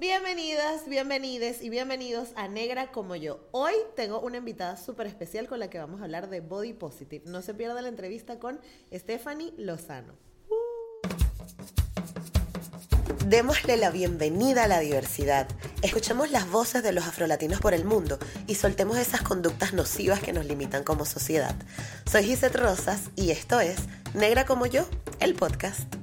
Bienvenidas, bienvenides y bienvenidos a Negra como yo. Hoy tengo una invitada súper especial con la que vamos a hablar de Body Positive. No se pierda la entrevista con Stephanie Lozano. Démosle la bienvenida a la diversidad. Escuchemos las voces de los afrolatinos por el mundo y soltemos esas conductas nocivas que nos limitan como sociedad. Soy Gisette Rosas y esto es Negra como yo, el podcast.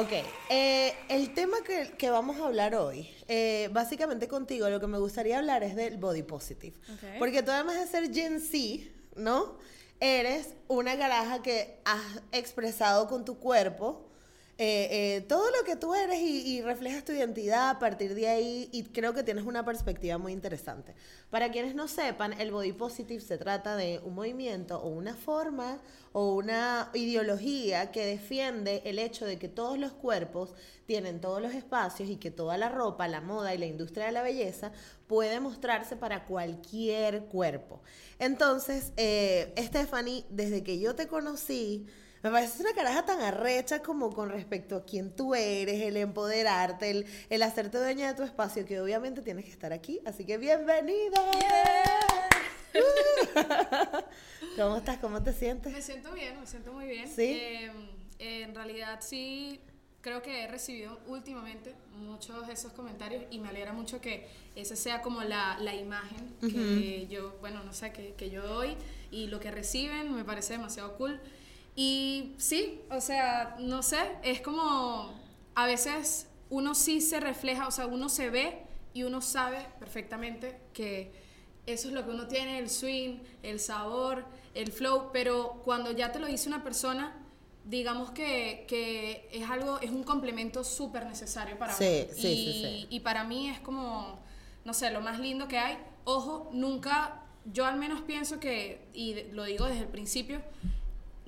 Ok, eh, el tema que, vamos a hablar hoy, eh, básicamente contigo, lo que me gustaría hablar es del body positive. Porque tú además de ser Gen Z, ¿no? Eres una garaja que has expresado con tu cuerpo eh, todo lo que tú eres y, y, reflejas tu identidad a partir de ahí y creo que tienes una perspectiva muy interesante. Para quienes no sepan, el body positive se trata de un movimiento o una forma o una ideología que defiende el hecho de que todos los cuerpos tienen todos los espacios y que toda la ropa, la moda y la industria de la belleza puede mostrarse para cualquier cuerpo. Entonces, eh, Stephanie, desde que yo te conocí, me parece una caraja tan arrecha como con respecto a quién tú eres, el empoderarte, el, el hacerte dueña de tu espacio, que obviamente tienes que estar aquí. Así que bienvenida. ¿Cómo estás? ¿Cómo te sientes? Me siento bien, me siento muy bien. Sí. Em, en realidad sí, creo que he recibido últimamente muchos de esos comentarios y me alegra mucho que esa sea como la, la imagen que yo, bueno, no sé, que, que yo doy y lo que reciben me parece demasiado cool. Y sí, o sea, no sé, es como a veces uno sí se refleja, o sea, uno se ve y uno sabe perfectamente que eso es lo que uno tiene, el swing, el sabor, el flow, pero cuando ya te lo dice una persona, digamos que, que es algo, es un complemento súper necesario para sí, uno. Sí, y, sí, sí. y para mí es como, no sé, lo más lindo que hay. Ojo, nunca, yo al menos pienso que, y lo digo desde el principio,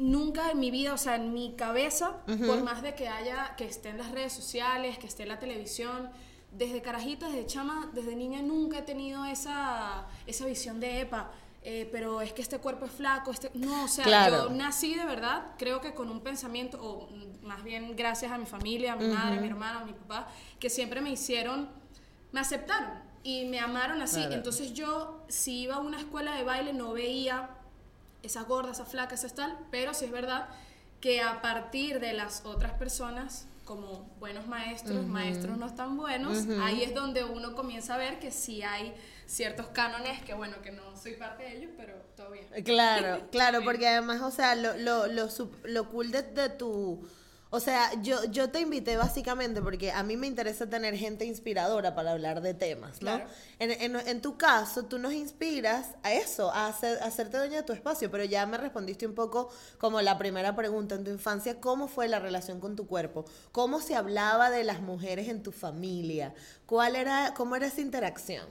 nunca en mi vida, o sea, en mi cabeza, por más de que haya, que esté en las redes sociales, que esté en la televisión, desde carajita, desde chama, desde niña nunca he tenido esa, esa visión de EPA. Eh, pero es que este cuerpo es flaco, este... no, o sea, Claro. yo nací de verdad, creo que con un pensamiento, o más bien gracias a mi familia, a mi madre, a mi hermano, a mi papá, que siempre me hicieron, me aceptaron y me amaron así. Claro. Entonces yo, si iba a una escuela de baile, no veía esas gordas, esas flacas, esas tal, pero sí es verdad que a partir de las otras personas, como buenos maestros, maestros no tan buenos, ahí es donde uno comienza a ver que sí hay ciertos cánones que, bueno, que no soy parte de ellos, pero todo bien. Claro, claro, porque además, o sea, lo, lo, lo, lo cool de, de tu... O sea, yo, yo te invité básicamente porque a mí me interesa tener gente inspiradora para hablar de temas, ¿no? Claro. En, en, en tu caso, tú nos inspiras a eso, a, hacer, a hacerte dueña de tu espacio, pero ya me respondiste un poco como la primera pregunta en tu infancia, ¿cómo fue la relación con tu cuerpo? ¿Cómo se hablaba de las mujeres en tu familia? ¿Cuál era, ¿Cómo era esa interacción?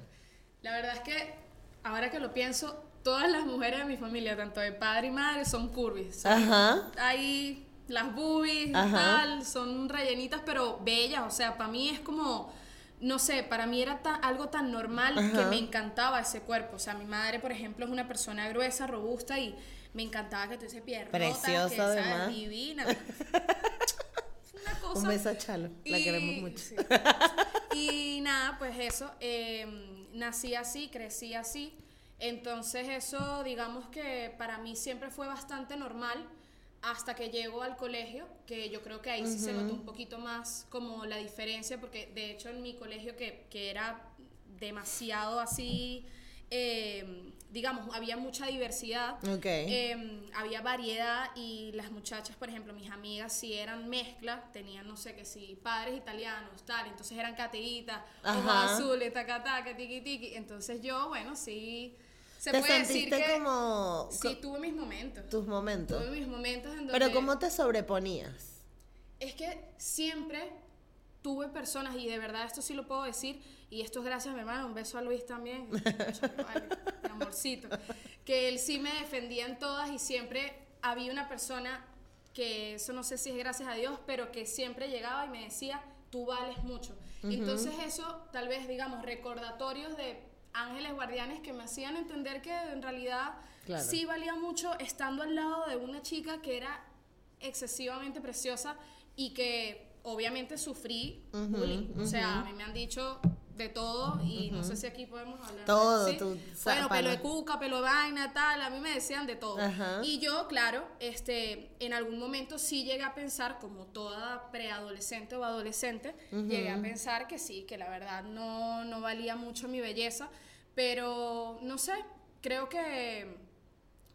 La verdad es que, ahora que lo pienso, todas las mujeres de mi familia, tanto de padre y madre, son curvis. Son- Ajá. Hay las boobies Ajá. tal, son rellenitas, pero bellas. O sea, para mí es como, no sé, para mí era algo tan normal que me encantaba ese cuerpo. O sea, mi madre, por ejemplo, es una persona gruesa, robusta y me encantaba que tuviese piernas. Preciosa, que, además. Divina. una cosa. Un beso a Chalo, la Y- queremos mucho. sí. Y nada, pues eso, eh, nací así, crecí así. Entonces eso, digamos que para mí siempre fue bastante normal hasta que llego al colegio, que yo creo que ahí sí se notó un poquito más como la diferencia, porque de hecho en mi colegio que, que era demasiado así, eh, digamos, había mucha diversidad. Eh, había variedad y las muchachas, por ejemplo, mis amigas, si eran mezcla, tenían, no sé, que si padres italianos, tal, entonces eran cateitas, ojos azules, taca, taca, tiki, tiki. Entonces yo, bueno, sí, Se ¿Te puede decir sentiste que como... sí tuve mis momentos. Tus momentos. Tuve mis momentos en donde Pero ¿cómo te sobreponías? Es que siempre tuve personas, y de verdad esto sí lo puedo decir, y esto es gracias a mi hermano, un beso a Luis también, mi amorcito, que él sí me defendía en todas y siempre había una persona que, eso no sé si es gracias a Dios, pero que siempre llegaba y me decía, tú vales mucho. Entonces eso, tal vez, digamos, recordatorios de ángeles guardianes que me hacían entender que en realidad Claro. sí valía mucho estando al lado de una chica que era excesivamente preciosa y que obviamente sufrí bullying. O sea, a mí me han dicho de todo y no sé si aquí podemos hablar. de- Todo, ¿sí? tú, Bueno, pelo de cuca, pelo de vaina, tal, a mí me decían de todo. Y yo, claro, este, en algún momento sí llegué a pensar, como toda preadolescente o adolescente, llegué a pensar que sí, que la verdad no, no valía mucho mi belleza, pero no sé, creo que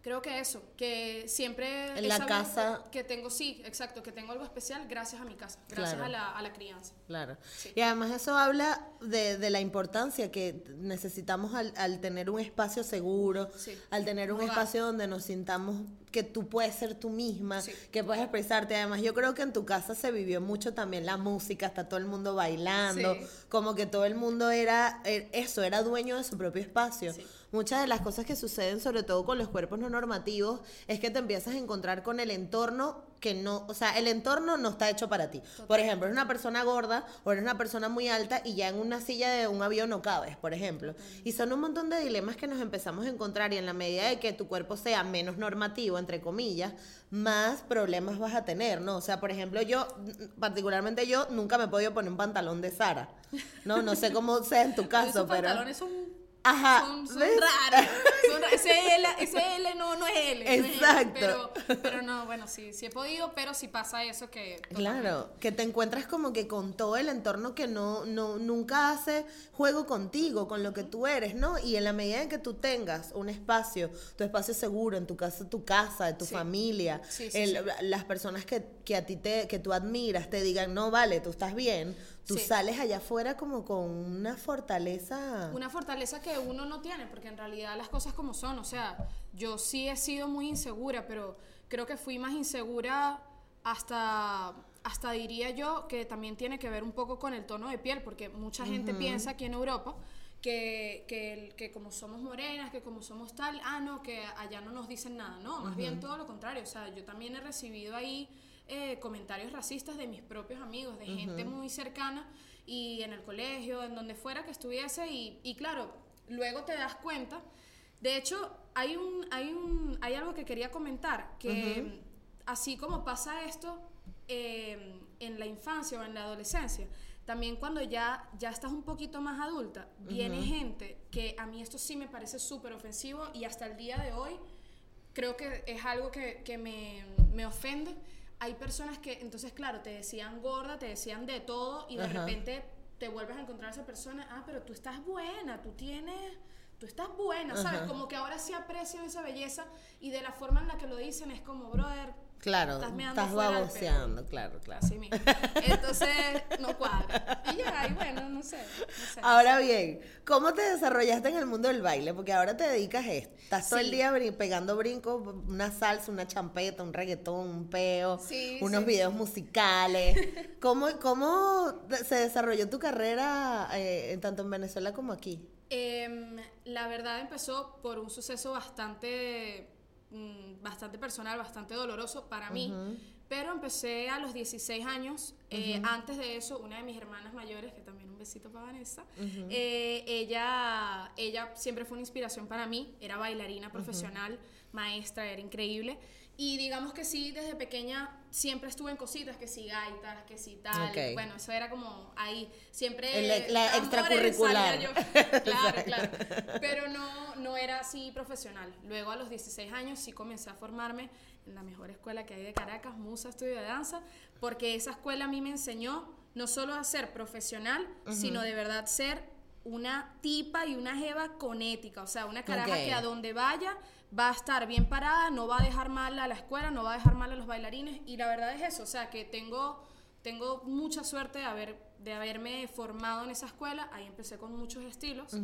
creo que eso, que siempre En la casa- que tengo, sí, exacto, que tengo algo especial gracias a mi casa, gracias Claro. a, la, a la crianza. Claro. Sí. Y además eso habla de, de la importancia que necesitamos al, al tener un espacio seguro, Sí. al tener un espacio donde nos sintamos que tú puedes ser tú misma, Sí. que puedes expresarte. Además yo creo que en tu casa se vivió mucho también la música, está todo el mundo bailando, Sí. como que todo el mundo era eh, eso, era dueño de su propio espacio. Sí. Muchas de las cosas que suceden, sobre todo con los cuerpos no normativos, es que te empiezas a encontrar con el entorno que no, o sea, el entorno no está hecho para ti. Por ejemplo, eres una persona gorda o eres una persona muy alta y ya en una silla de un avión no cabes, por ejemplo. Y son un montón de dilemas que nos empezamos a encontrar y en la medida de que tu cuerpo sea menos normativo, entre comillas, más problemas vas a tener, ¿no? O sea, por ejemplo, yo, particularmente yo, nunca me he podido poner un pantalón de Sara. No, no sé cómo sea en tu caso, pero... pantalones son Ajá, son, raros. son ra- ese, L, ese L no, no es L. no es L, Exacto. pero, pero no, bueno, sí, sí he podido, pero sí pasa eso que... Claro, que te encuentras como que con todo el entorno que no, no, nunca hace juego contigo, con lo que tú eres, ¿no? Y en la medida en que tú tengas un espacio, tu espacio seguro, en tu casa, tu casa, de tu Sí. familia, Sí, sí, el- las personas que, que a ti te, que tú admiras te digan, no, vale, tú estás bien, tú Sí. sales allá afuera como con una fortaleza. Una fortaleza que uno no tiene, porque en realidad las cosas como son, o sea, yo sí he sido muy insegura, pero creo que fui más insegura hasta, hasta diría yo, que también tiene que ver un poco con el tono de piel, porque mucha gente piensa aquí en Europa que, que, que como somos morenas, que como somos tal, ah, no, que allá no nos dicen nada, no, más bien todo lo contrario, o sea, yo también he recibido ahí eh, comentarios racistas de mis propios amigos, de gente muy cercana y en el colegio, en donde fuera que estuviese y, y claro, luego te das cuenta. De hecho, hay, un, hay, un, hay algo que quería comentar, que así como pasa esto eh, en la infancia o en la adolescencia, también cuando ya, ya estás un poquito más adulta, viene gente que a mí esto sí me parece súper ofensivo y hasta el día de hoy creo que es algo que, que me, me ofende. Hay personas que, entonces, claro, te decían gorda, te decían de todo y de Ajá. repente te vuelves a encontrar a esa persona, ah, pero tú estás buena, tú tienes, tú estás buena, ¿sabes? Ajá. Como que ahora sí aprecian esa belleza y de la forma en la que lo dicen es como, brother, Claro, estás estás baboseando, claro, claro. así mismo. Entonces, no cuadra. Y ya, y bueno, no sé. No sé. Ahora bien, ¿cómo te desarrollaste en el mundo del baile? Porque ahora te dedicas a esto. Estás todo el día brin- pegando brincos, una salsa, una champeta, un reggaetón, un peo, Sí, unos sí, videos musicales. ¿Cómo, ¿Cómo se desarrolló tu carrera eh, tanto en Venezuela como aquí? Em, la verdad empezó por un suceso bastante, mm, bastante personal, bastante doloroso para mí. Pero empecé a los 16 años. Eh, Antes de eso, una de mis hermanas mayores, que también un besito para Vanessa, eh, ella, ella siempre fue una inspiración para mí. Era bailarina profesional, maestra, era increíble. Y digamos que sí, desde pequeña siempre estuve en cositas, que sí gaitas, que sí tal. Bueno, eso era como ahí, siempre... El- la extracurricular. yo. claro, claro. Pero no, no era así profesional. Luego a los 16 años sí comencé a formarme en la mejor escuela que hay de Caracas, Musa Estudio de Danza, porque esa escuela a mí me enseñó no solo a ser profesional, sino de verdad ser una tipa y una jeva con ética, o sea, una caraja que a donde vaya va a estar bien parada, no va a dejar mal a la escuela, no va a dejar mal a los bailarines, y la verdad es eso, o sea, que tengo tengo mucha suerte de, haber, de haberme formado en esa escuela. Ahí empecé con muchos estilos,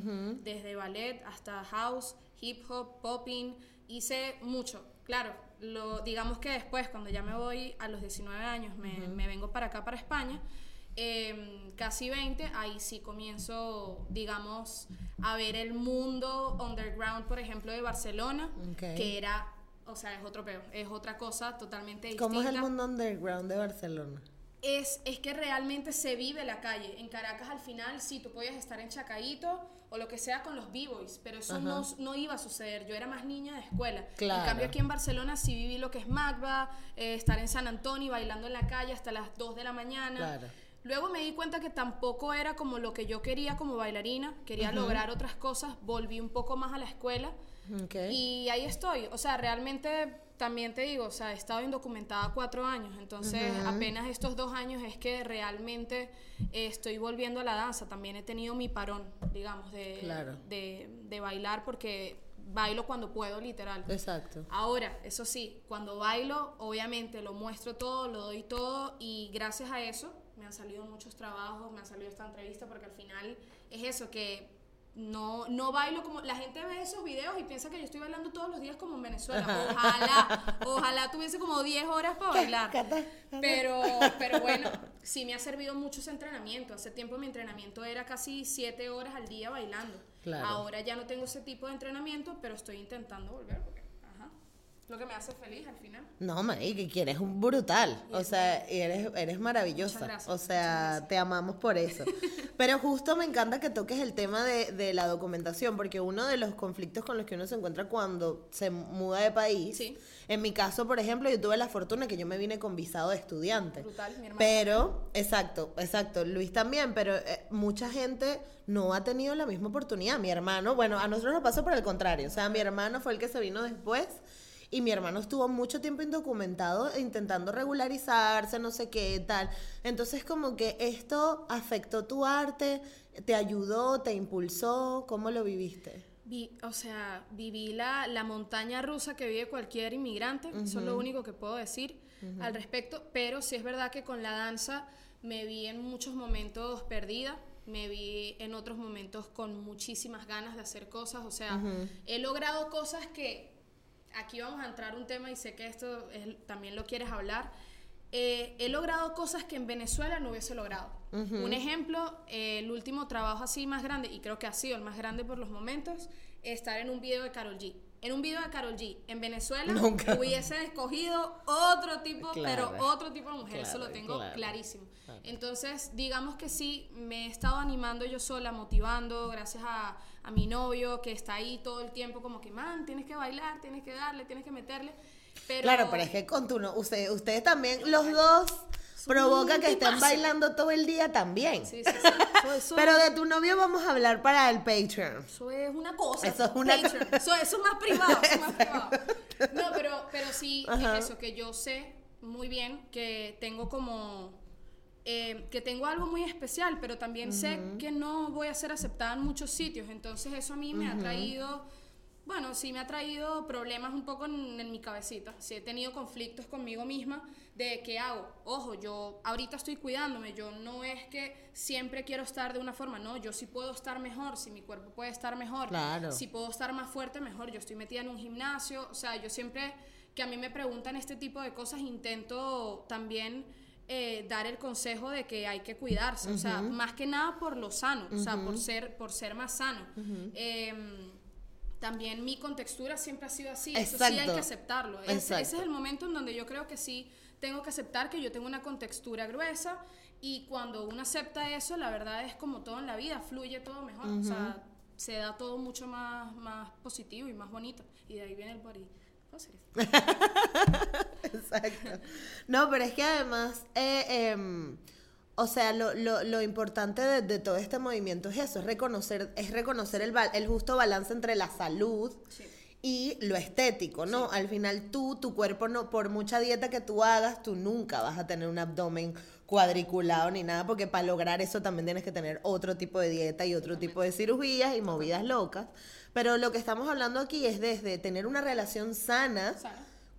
desde ballet hasta house, hip hop, popping. Hice mucho. Claro, lo, digamos que después, cuando ya me voy a los 19 años, me, me vengo para acá, para España. Em, casi 20, ahí sí comienzo, digamos, a ver el mundo underground, por ejemplo, de Barcelona, que era, o sea, es otro peor, es otra cosa totalmente distinta. ¿Cómo es el mundo underground de Barcelona? Es, es que realmente se vive la calle. En Caracas al final sí, tú podías estar en Chacaíto o lo que sea con los b-boys, pero eso no, no, iba a suceder. Yo era más niña de escuela. En cambio aquí en Barcelona sí viví lo que es Magba, eh, estar en San Antonio bailando en la calle hasta las 2 de la mañana. Claro Luego me di cuenta que tampoco era como lo que yo quería como bailarina, quería lograr otras cosas, volví un poco más a la escuela y ahí estoy. O sea, realmente también te digo, o sea, he estado indocumentada cuatro años, entonces apenas estos dos años es que realmente estoy volviendo a la danza. También he tenido mi parón, digamos, de, de, de bailar porque bailo cuando puedo, literal. Exacto. Ahora, eso sí, cuando bailo, obviamente lo muestro todo, lo doy todo y gracias a eso han salido muchos trabajos, me ha salido esta entrevista, porque al final es eso, que no, no bailo como... La gente ve esos videos y piensa que yo estoy bailando todos los días como en Venezuela. Ojalá, ojalá tuviese como 10 horas para bailar. Pero, pero bueno, sí me ha servido mucho ese entrenamiento. Hace tiempo mi entrenamiento era casi 7 horas al día bailando. Ahora ya no tengo ese tipo de entrenamiento, pero estoy intentando volver porque lo que me hace feliz al final. No, May, que quieres un brutal. o sea, eres, eres maravillosa. o sea, te amamos por eso. Pero justo me encanta que toques el tema de, de, la documentación, porque uno de los conflictos con los que uno se encuentra cuando se muda de país. En mi caso, por ejemplo, yo tuve la fortuna que yo me vine con visado de estudiante. Brutal, mi hermano. Pero, exacto, exacto. Luis también, pero eh, mucha gente no ha tenido la misma oportunidad. Mi hermano, bueno, a nosotros nos pasó por el contrario. O sea, mi hermano fue el que se vino después y mi hermano estuvo mucho tiempo indocumentado intentando regularizarse, no sé qué tal. Entonces como que esto afectó tu arte, te ayudó, te impulsó, ¿cómo lo viviste? o sea, viví la, la, montaña rusa que vive cualquier inmigrante, eso es lo único que puedo decir al respecto, pero sí es verdad que con la danza me vi en muchos momentos perdida, me vi en otros momentos con muchísimas ganas de hacer cosas, o sea, he logrado cosas que aquí vamos a entrar un tema y sé que esto también lo quieres hablar. Eh, he logrado cosas que en Venezuela no hubiese logrado. Un ejemplo, el último trabajo así más grande, y creo que ha sido el más grande por los momentos, estar en un video de Carol G. En un video de Carol G. En Venezuela hubiese escogido otro tipo, pero otro tipo de mujer, eso lo tengo clarísimo. Entonces, digamos que sí, me he estado animando yo sola, motivando, gracias a, a mi novio que está ahí todo el tiempo como que, man, tienes que bailar, tienes que darle, tienes que meterle. Pero... Claro, pero es que con tu no, usted, ustedes también, los dos provoca que estén bailando todo el día también. Sí, sí, sí. Pero de tu novio vamos a hablar para el Patreon. Eso es una cosa. Eso es una Patreon. Eso, eso, es más privado, eso es más privado. No, pero, pero sí, es eso, que yo sé muy bien que tengo como eh, que tengo algo muy especial, pero también sé que no voy a ser aceptada en muchos sitios. Entonces eso a mí me ha traído, bueno, sí me ha traído problemas un poco en, mi cabecita. Sí he tenido conflictos conmigo misma de qué hago. Ojo, yo ahorita estoy cuidándome, yo no es que siempre quiero estar de una forma, no, yo sí puedo estar mejor, si mi cuerpo puede estar mejor, claro. si puedo estar más fuerte, mejor. Yo estoy metida en un gimnasio, o sea, yo siempre que a mí me preguntan este tipo de cosas intento también eh, dar el consejo de que hay que cuidarse, o sea, más que nada por lo sano, o sea, por ser, por ser más sano. Em, también mi contextura siempre ha sido así, eso sí hay que aceptarlo. ese es el momento en donde yo creo que sí tengo que aceptar que yo tengo una contextura gruesa y cuando uno acepta eso, la verdad es como todo en la vida, fluye todo mejor, o sea, se da todo mucho más, más positivo y más bonito. Y de ahí viene el body Exacto. No, pero es que además, eh, em, o sea, lo, lo, lo importante de, todo este movimiento es eso, es reconocer, es reconocer el, el justo balance entre la salud y lo estético, ¿no? Al final tú, tu cuerpo, no, por mucha dieta que tú hagas, tú nunca vas a tener un abdomen cuadriculado ni nada, porque para lograr eso también tienes que tener otro tipo de dieta y otro tipo de cirugías y movidas locas. Pero lo que estamos hablando aquí es desde tener una relación sana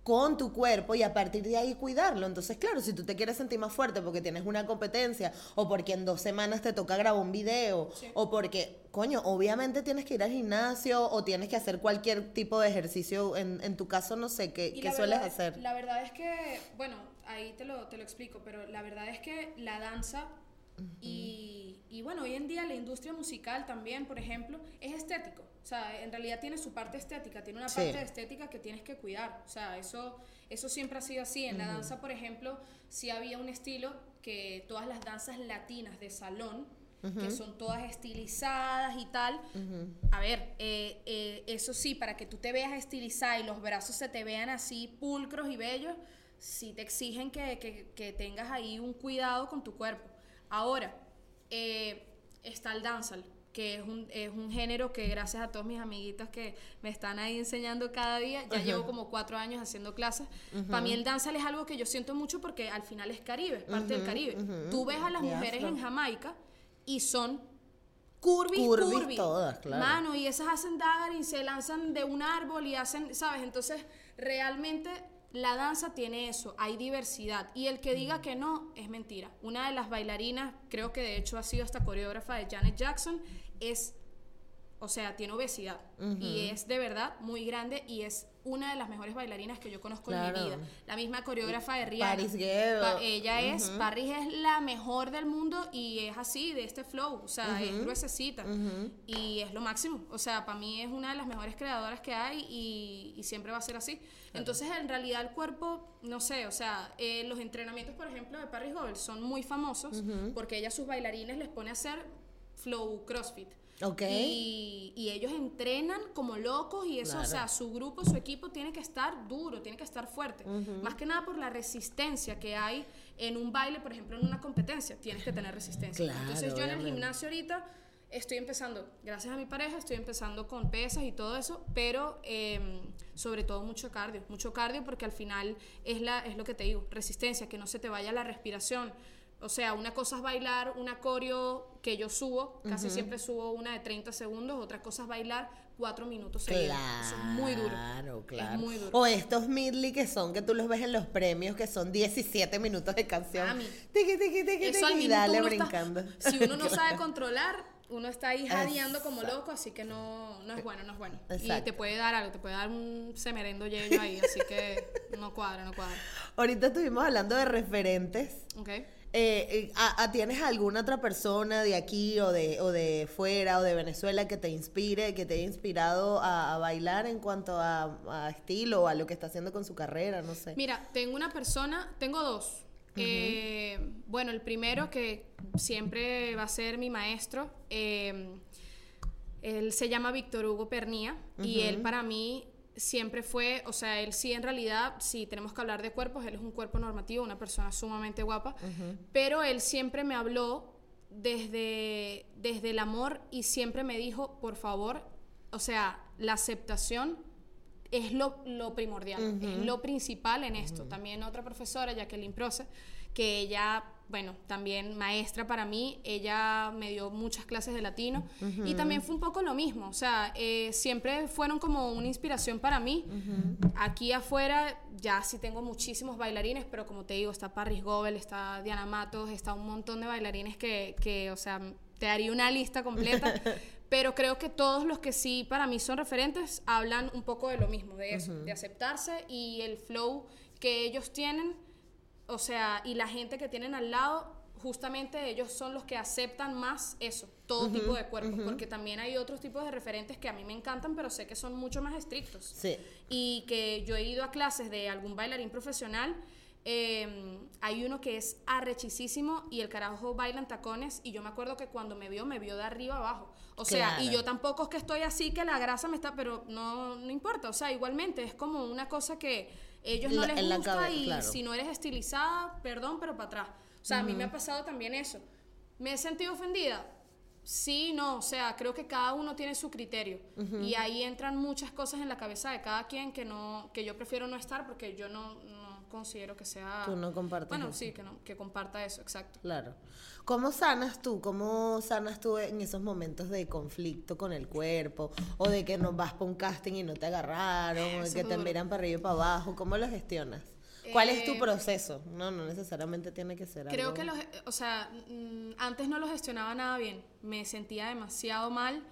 con tu cuerpo y a partir de ahí cuidarlo. Entonces, claro, si tú te quieres sentir más fuerte porque tienes una competencia o porque en dos semanas te toca grabar un video o porque, coño, obviamente tienes que ir al gimnasio o tienes que hacer cualquier tipo de ejercicio. En, en tu caso, no sé, ¿qué, ¿qué sueles hacer? La verdad es que, bueno, ahí te lo, te lo explico, pero la verdad es que la danza y, y, bueno, hoy en día la industria musical también, por ejemplo, es estético. O sea, en realidad tiene su parte estética, tiene una parte de estética que tienes que cuidar. O sea, eso, eso siempre ha sido así. En la danza, por ejemplo, sí había un estilo que todas las danzas latinas de salón, que son todas estilizadas y tal. A ver, eh, eh, eso sí, para que tú te veas estilizada y los brazos se te vean así pulcros y bellos, sí te exigen que, que, que tengas ahí un cuidado con tu cuerpo. Ahora, eh, está el dancehall que es un, es un género que gracias a todos mis amiguitas que me están ahí enseñando cada día, ya llevo como cuatro años haciendo clases. Para mí el dancehall es algo que yo siento mucho porque al final es Caribe, es parte del Caribe. Tú ves a las mujeres en Jamaica y son curvis, curvis, todas, claro. Mano, y esas hacen dagger y se lanzan de un árbol y hacen, ¿sabes? Entonces, realmente la danza tiene eso, hay diversidad. Y el que diga que no, es mentira. Una de las bailarinas, creo que de hecho ha sido hasta coreógrafa de Janet Jackson, es, o sea, tiene obesidad. Y es de verdad muy grande y es una de las mejores bailarinas que yo conozco en mi vida. La misma coreógrafa de Rihanna. Paris ella es, Paris es la mejor del mundo y es así, de este flow, o sea, es gruesecita y es lo máximo. O sea, para mí es una de las mejores creadoras que hay y, siempre va a ser así. Entonces, en realidad el cuerpo, no sé, o sea, eh, los entrenamientos, por ejemplo, de Paris Goebel son muy famosos porque ella a sus bailarines les pone a hacer flow CrossFit. Okay. Y, ellos entrenan como locos y eso, o sea, su grupo, su equipo tiene que estar duro, tiene que estar fuerte. Más que nada por la resistencia que hay en un baile, por ejemplo, en una competencia, tienes que tener resistencia. Entonces yo en el gimnasio ahorita estoy empezando, gracias a mi pareja, estoy empezando con pesas y todo eso, pero em, sobre todo mucho cardio, mucho cardio porque al final es, la, es lo que te digo, resistencia, que no se te vaya la respiración o sea, una cosa es bailar una coreo que yo subo, casi siempre subo una de 30 segundos, otra cosa es bailar cuatro minutos seguidos. Claro, Eso es muy duro. Claro, es muy duro. O estos midley que son, que tú los ves en los premios, que son 17 minutos de canción. Mami, tiki, tiki, tiki, Eso al dale brincando. si uno no sabe controlar, uno está ahí jadeando como loco, así que no, no es bueno, no es bueno. Y te puede dar algo, te puede dar un semerendo yello ahí, así que no cuadra, no cuadra. Ahorita estuvimos hablando de referentes. Ok. Eh, eh a, ¿Tienes alguna otra persona de aquí o de, o de fuera o de Venezuela que te inspire, que te haya inspirado a, bailar en cuanto a, estilo o a lo que está haciendo con su carrera? No sé. Mira, tengo una persona, tengo dos. Eh, bueno, el primero que siempre va a ser mi maestro, eh, él se llama Víctor Hugo Pernía y él para mí siempre fue, o sea, él sí en realidad, si tenemos que hablar de cuerpos, él es un cuerpo normativo, una persona sumamente guapa, pero él siempre me habló desde, desde el amor y siempre me dijo, por favor, o sea, la aceptación es lo, lo primordial, es lo principal en esto. También otra profesora, Jacqueline Proce, que ella bueno, también maestra para mí, ella me dio muchas clases de latino y también fue un poco lo mismo, o sea, eh, siempre fueron como una inspiración para mí. Aquí afuera ya sí tengo muchísimos bailarines, pero como te digo, está Paris Gobel, está Diana Matos, está un montón de bailarines que, que o sea, te daría una lista completa. pero creo que todos los que sí para mí son referentes hablan un poco de lo mismo, de eso, de aceptarse y el flow que ellos tienen o sea, y la gente que tienen al lado, justamente ellos son los que aceptan más eso, todo tipo de cuerpos, porque también hay otros tipos de referentes que a mí me encantan, pero sé que son mucho más estrictos. Sí. Y que yo he ido a clases de algún bailarín profesional. Em, hay uno que es arrechísimo y el carajo baila en tacones y yo me acuerdo que cuando me vio, me vio de arriba abajo. O sea, y yo tampoco es que estoy así que la grasa me está, pero no, no importa. O sea, igualmente es como una cosa que ellos no les gusta y si no eres estilizada, perdón, pero para atrás. O sea, a mí me ha pasado también eso. ¿Me he sentido ofendida? Sí, no, o sea, creo que cada uno tiene su criterio y ahí entran muchas cosas en la cabeza de cada quien que no que yo prefiero no estar porque yo no, considero que sea... Tú no compartes Bueno, eso. sí, que, no, que comparta eso, exacto. Claro. ¿Cómo sanas tú? ¿Cómo sanas tú en esos momentos de conflicto con el cuerpo? O de que no vas para un casting y no te agarraron, o de que te duro. miran para arriba y para abajo. ¿Cómo lo gestionas? ¿Cuál es tu Eh, proceso? No, no necesariamente tiene que ser Creo algo- que los, o sea, mm, antes no lo gestionaba nada bien. Me sentía demasiado mal,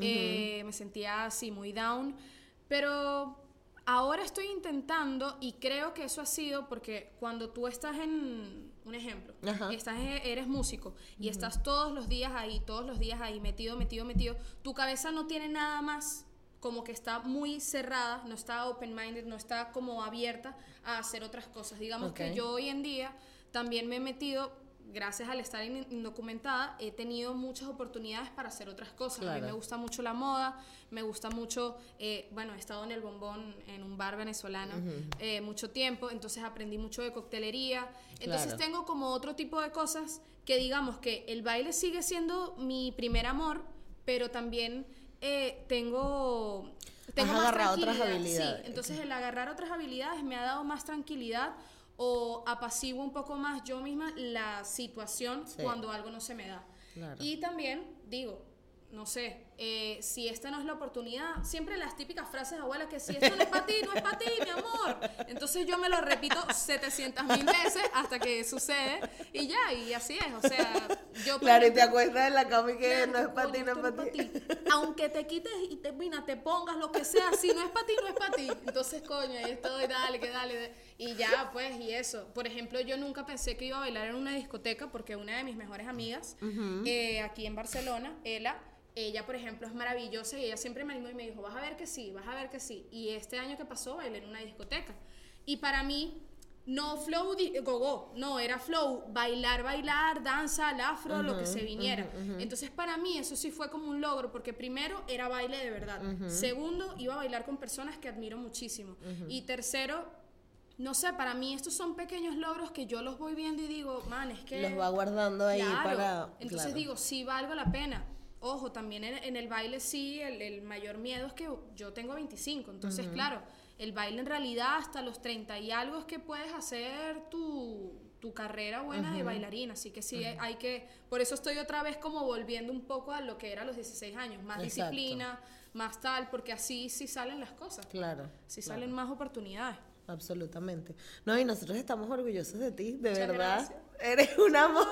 eh, me sentía así muy down, pero ahora estoy intentando y creo que eso ha sido porque cuando tú estás en un ejemplo, Ajá. estás e- eres músico y estás todos los días ahí, todos los días ahí metido, metido, metido, tu cabeza no tiene nada más como que está muy cerrada, no está open minded, no está como abierta a hacer otras cosas. Digamos que yo hoy en día también me he metido, gracias al estar in- indocumentada, he tenido muchas oportunidades para hacer otras cosas. A mí Claro. me gusta mucho la moda, me gusta mucho, eh, bueno, he estado en el bombón, en un bar venezolano, eh, mucho tiempo, entonces aprendí mucho de coctelería. Entonces Claro. tengo como otro tipo de cosas que digamos que el baile sigue siendo mi primer amor, pero también eh, tengo... Tengo Has más agarrado otras habilidades. Sí, entonces el agarrar otras habilidades me ha dado más tranquilidad o apaciguo un poco más yo misma la situación Sí. cuando algo no se me da. Claro. Y también digo, no sé, eh, si esta no es la oportunidad, siempre las típicas frases de abuela que si esto no es para ti, no es para ti, mi amor. Entonces yo me lo repito 700 mil veces hasta que sucede y ya, y así es. O sea, yo... Claro, y te acuestas en la cama y que Claro, no es para ti, no es para ti. Aunque te quites y te, mira, te pongas lo que sea, si no es para ti, no es para ti. Entonces, coño, ahí estoy, dale, que dale. Y ya, pues, y eso. Por ejemplo, yo nunca pensé que iba a bailar en una discoteca porque una de mis mejores amigas, eh, aquí en Barcelona, ella, ella, por ejemplo, es maravillosa y ella siempre me animó y me dijo, vas a ver que sí, vas a ver que sí. Y este año que pasó, bailé en una discoteca. Y para mí, no flow gogo, no, era flow, bailar, bailar, danza, al afro, lo que se viniera. Entonces para mí eso sí fue como un logro, porque primero era baile de verdad. Segundo, iba a bailar con personas que admiro muchísimo. Y tercero, no sé, para mí estos son pequeños logros que yo los voy viendo y digo, man, es que... Los va guardando ahí Claro. para... Entonces claro. digo, sí valgo la pena. Ojo, también en, en el baile sí, el, el mayor miedo es que yo tengo 25. Entonces, claro, el baile en realidad hasta los 30 y algo es que puedes hacer tu, tu carrera buena de bailarina. Así que sí, hay que... Por eso estoy otra vez como volviendo un poco a lo que era los 16 años. Más Exacto. disciplina, más tal, porque así sí salen las cosas. Claro. Sí claro. salen más oportunidades. Absolutamente. No, y nosotros estamos orgullosos de ti, de Muchas verdad. gracias. Eres un amor.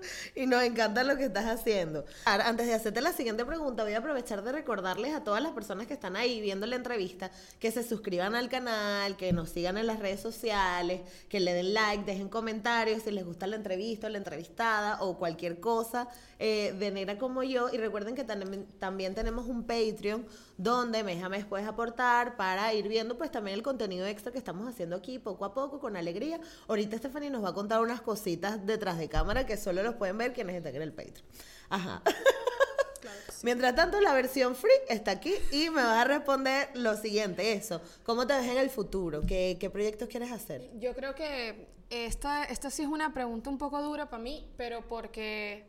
y nos encanta lo que estás haciendo. Antes de hacerte la siguiente pregunta, voy a aprovechar de recordarles a todas las personas que están ahí viendo la entrevista que se suscriban al canal, que nos sigan en las redes sociales, que le den like, dejen comentarios si les gusta la entrevista o la entrevistada o cualquier cosa eh, de negra como yo. Y recuerden que también, también tenemos un Patreon donde mes puedes aportar para ir viendo pues también el contenido extra que estamos haciendo aquí poco a poco con alegría. Ahorita Stephanie nos va a contar unas cositas detrás de cámara que solo los pueden ver quienes están en el Patreon. Ajá. Mientras tanto, la versión free está aquí y me vas a responder lo siguiente, eso. ¿Cómo te ves en el futuro? ¿Qué, qué proyectos quieres hacer? Yo creo que esta, esta sí es una pregunta un poco dura para mí, pero porque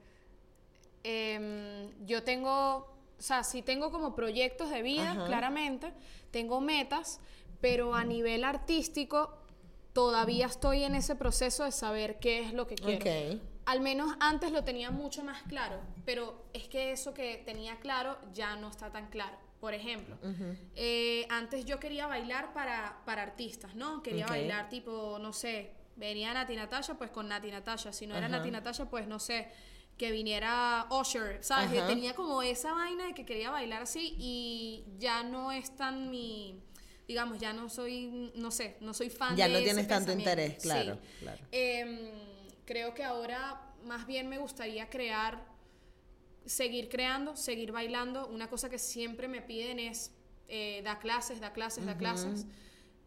em, yo tengo, o sea, sí tengo como proyectos de vida, Ajá. claramente, tengo metas, pero a nivel artístico todavía estoy en ese proceso de saber qué es lo que quiero. Ok. Al menos antes lo tenía mucho más claro, pero es que eso que tenía claro ya no está tan claro. Por ejemplo, eh, antes yo quería bailar para, para artistas, ¿no? Quería bailar tipo, no sé, venía Nati Natasha, pues con Nati Natasha. Si no era Ajá. Nati Natasha, pues no sé, que viniera Usher, ¿sabes? Tenía como esa vaina de que quería bailar así y ya no es tan mi digamos, ya no soy, no sé, no soy fan Ya de no ese tienes tanto interés, Sí. claro, claro. Creo que ahora más bien me gustaría crear, seguir creando, seguir bailando. Una cosa que siempre me piden es eh, da clases, da clases, da clases.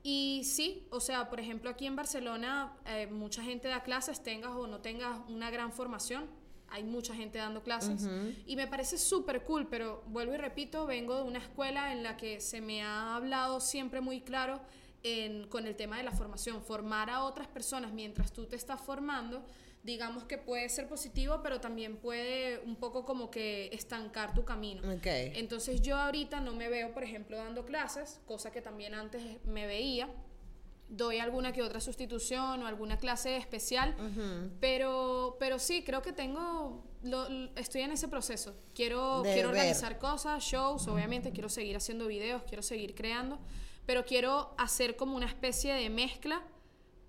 Y sí, o sea, por ejemplo, aquí en Barcelona eh, mucha gente da clases, tengas o no tengas una gran formación. Hay mucha gente dando clases y me parece súper cool, pero vuelvo y repito, vengo de una escuela en la que se me ha hablado siempre muy claro en- con el tema de la formación, formar a otras personas mientras tú te estás formando, digamos que puede ser positivo, pero también puede un poco como que estancar tu camino. Ok. Entonces yo ahorita no me veo, por ejemplo, dando clases, cosa que también antes me veía. doy alguna que otra sustitución o alguna clase especial, pero, pero sí, creo que tengo, lo, estoy en ese proceso. Quiero, quiero organizar cosas, shows, obviamente, quiero seguir haciendo videos, quiero seguir creando, pero quiero hacer como una especie de mezcla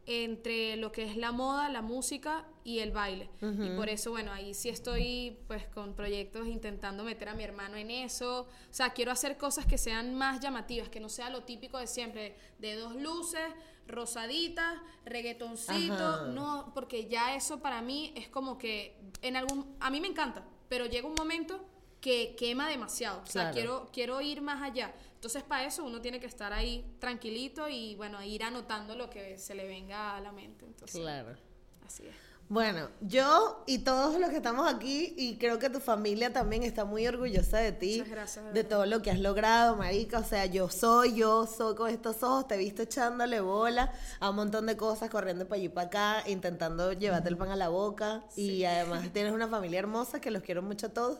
entre lo que es la moda, la música y el baile. Y por eso, bueno, ahí sí estoy pues con proyectos intentando meter a mi hermano en eso. O sea, quiero hacer cosas que sean más llamativas, que no sea lo típico de siempre, de dos luces, rosaditas, reggaetoncito, no, porque ya eso para mí es como que en algún a mí me encanta, pero llega un momento que quema demasiado, o sea, quiero quiero ir más allá. Entonces, para eso uno tiene que estar ahí tranquilito y, bueno, ir anotando lo que se le venga a la mente. Entonces, claro. Así es. Bueno, yo y todos los que estamos aquí, y creo que tu familia también está muy orgullosa de ti, gracias, de todo lo que has logrado, Marica. O sea, yo soy, yo soy con estos ojos, te he visto echándole bola a un montón de cosas, corriendo para allí para acá, intentando llevarte el pan a la boca. Y además tienes una familia hermosa que los quiero mucho a todos.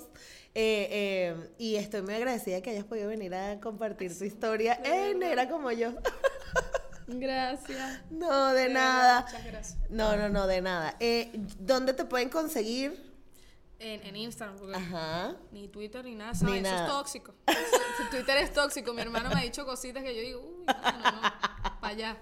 Eh, eh, y estoy muy agradecida que hayas podido venir a compartir tu historia en Negra como yo. Gracias. No, de, nada. Muchas gracias. No, no, no, de nada. Eh, ¿Dónde te pueden conseguir? En, Instagram, porque Ajá. ni Twitter ni nada, eso es tóxico. Twitter es tóxico. Mi hermano me ha dicho cositas que yo digo, uy, no, no, no, para allá.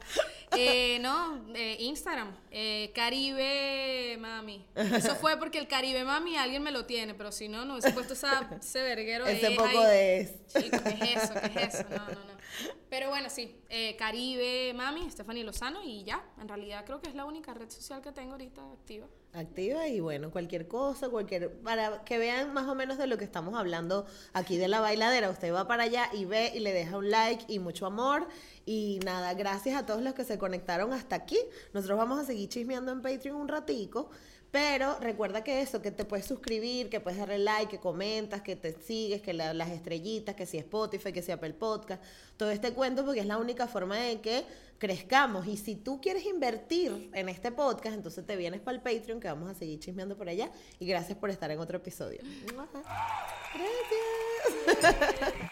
Eh, no, eh, Instagram, eh, Caribe Mami. Eso fue porque el Caribe Mami alguien me lo tiene, pero si no, no hubiese puesto esa, ese verguero Ese poco de... Chico, ¿qué es eso? ¿Qué es eso? No, no, no. Pero bueno, sí, eh, Caribe Mami, Stephanie Lozano y ya. En realidad creo que es la única red social que tengo ahorita activa activa y bueno, cualquier cosa, cualquier para que vean más o menos de lo que estamos hablando aquí de la bailadera, usted va para allá y ve y le deja un like y mucho amor y nada, gracias a todos los que se conectaron hasta aquí. Nosotros vamos a seguir chismeando en Patreon un ratico. Pero recuerda que eso, que te puedes suscribir, que puedes darle like, que comentas, que te sigues, que las estrellitas, que si Spotify, que si Apple Podcast, todo este cuento porque es la única forma de que crezcamos. Y si tú quieres invertir en este podcast, entonces te vienes para el Patreon que vamos a seguir chismeando por allá. Y gracias por estar en otro episodio. Gracias.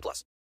18 plus.